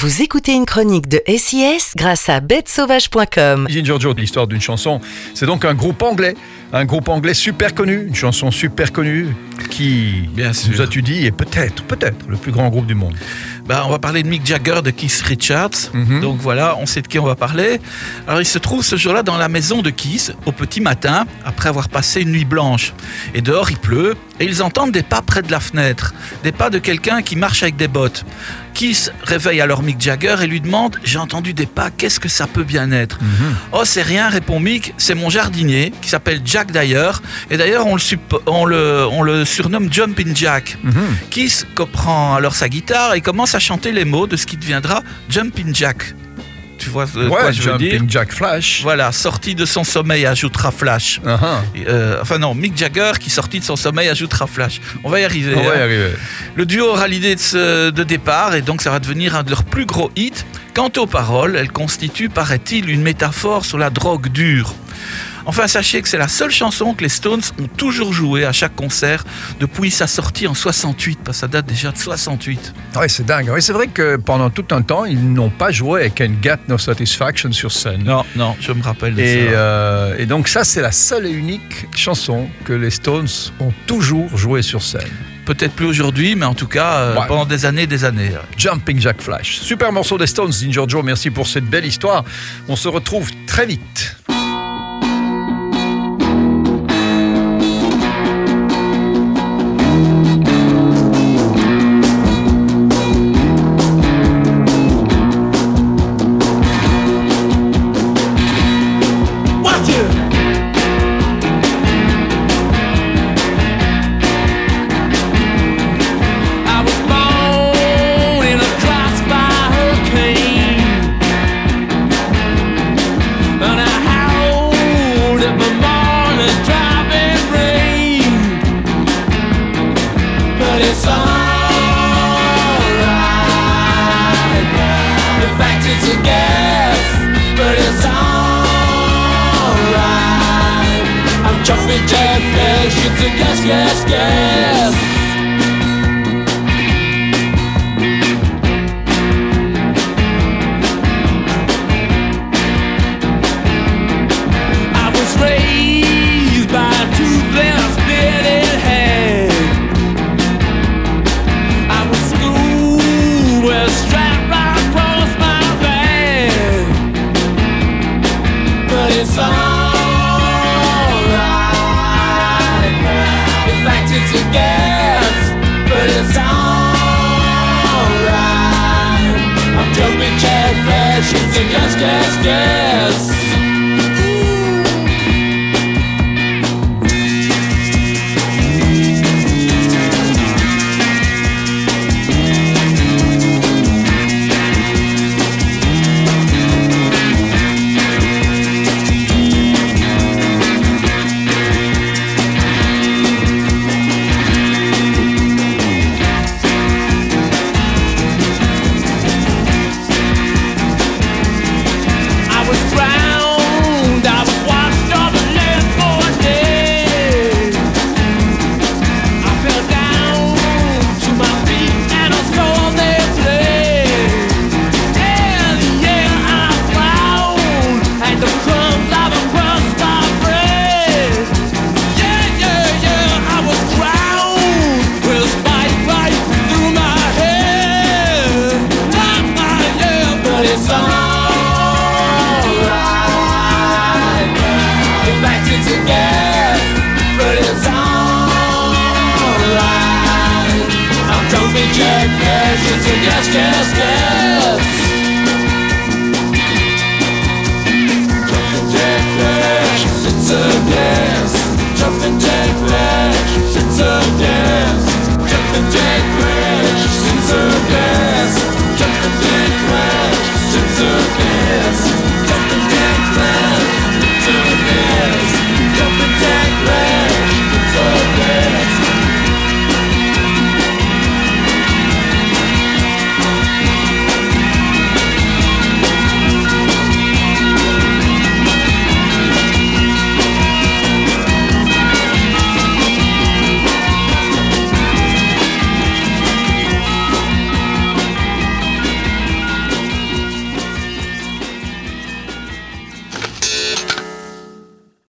Vous écoutez une chronique de SIS grâce à bêtesauvage.com. Ginger Joe, l'histoire d'une chanson, c'est donc un groupe anglais, un groupe anglais super connu, une chanson super connue qui, Bien sûr. nous as-tu dit, est peut-être, peut-être le plus grand groupe du monde. Bah, on va parler de Mick Jagger de Keith Richards. Mhm. Donc voilà, on sait de qui on va parler. Alors il se trouve ce jour-là dans la maison de Keith au petit matin, après avoir passé une nuit blanche. Et dehors il pleut et ils entendent des pas près de la fenêtre, des pas de quelqu'un qui marche avec des bottes. Keith réveille alors Mick Jagger et lui demande J'ai entendu des pas, qu'est-ce que ça peut bien être Oh, c'est rien, répond Mick, c'est mon jardinier qui s'appelle Jack d'ailleurs. Et d'ailleurs, on le, supp- on, le, on le surnomme Jumping Jack. Keith prend alors sa guitare et commence à chanter les mots de ce qui deviendra Jumping Jack. Tu vois quoi ouais, je veux dire Jack Flash. Voilà, sorti de son sommeil, ajoutera Flash. Ah, ah. Euh, enfin non, Mick Jagger qui sorti de son sommeil ajoutera Flash. On va y arriver. On va y hein. arriver. Le duo aura l'idée de, de départ et donc ça va devenir un de leurs plus gros hits. Quant aux paroles, elles constituent, paraît-il, une métaphore sur la drogue dure. Enfin, sachez que c'est la seule chanson que les Stones ont toujours jouée à chaque concert depuis sa sortie en 68, parce que ça date déjà de 68. Ouais, c'est dingue. Ouais, c'est vrai que pendant tout un temps, ils n'ont pas joué avec And Get No Satisfaction sur scène. Non, non, je me rappelle de Et, ça. euh, et donc ça, c'est la seule et unique chanson que les Stones ont toujours jouée sur scène. Peut-être plus aujourd'hui, mais en tout cas, euh, Ouais. pendant des années, des années. Jumping Jack Flash. Super morceau des Stones, Ginger Joe. Merci pour cette belle histoire. On se retrouve très vite. back to guess, but it's alright. I'm jumping, yes, guess. Just, just, just. yes, yes, yes.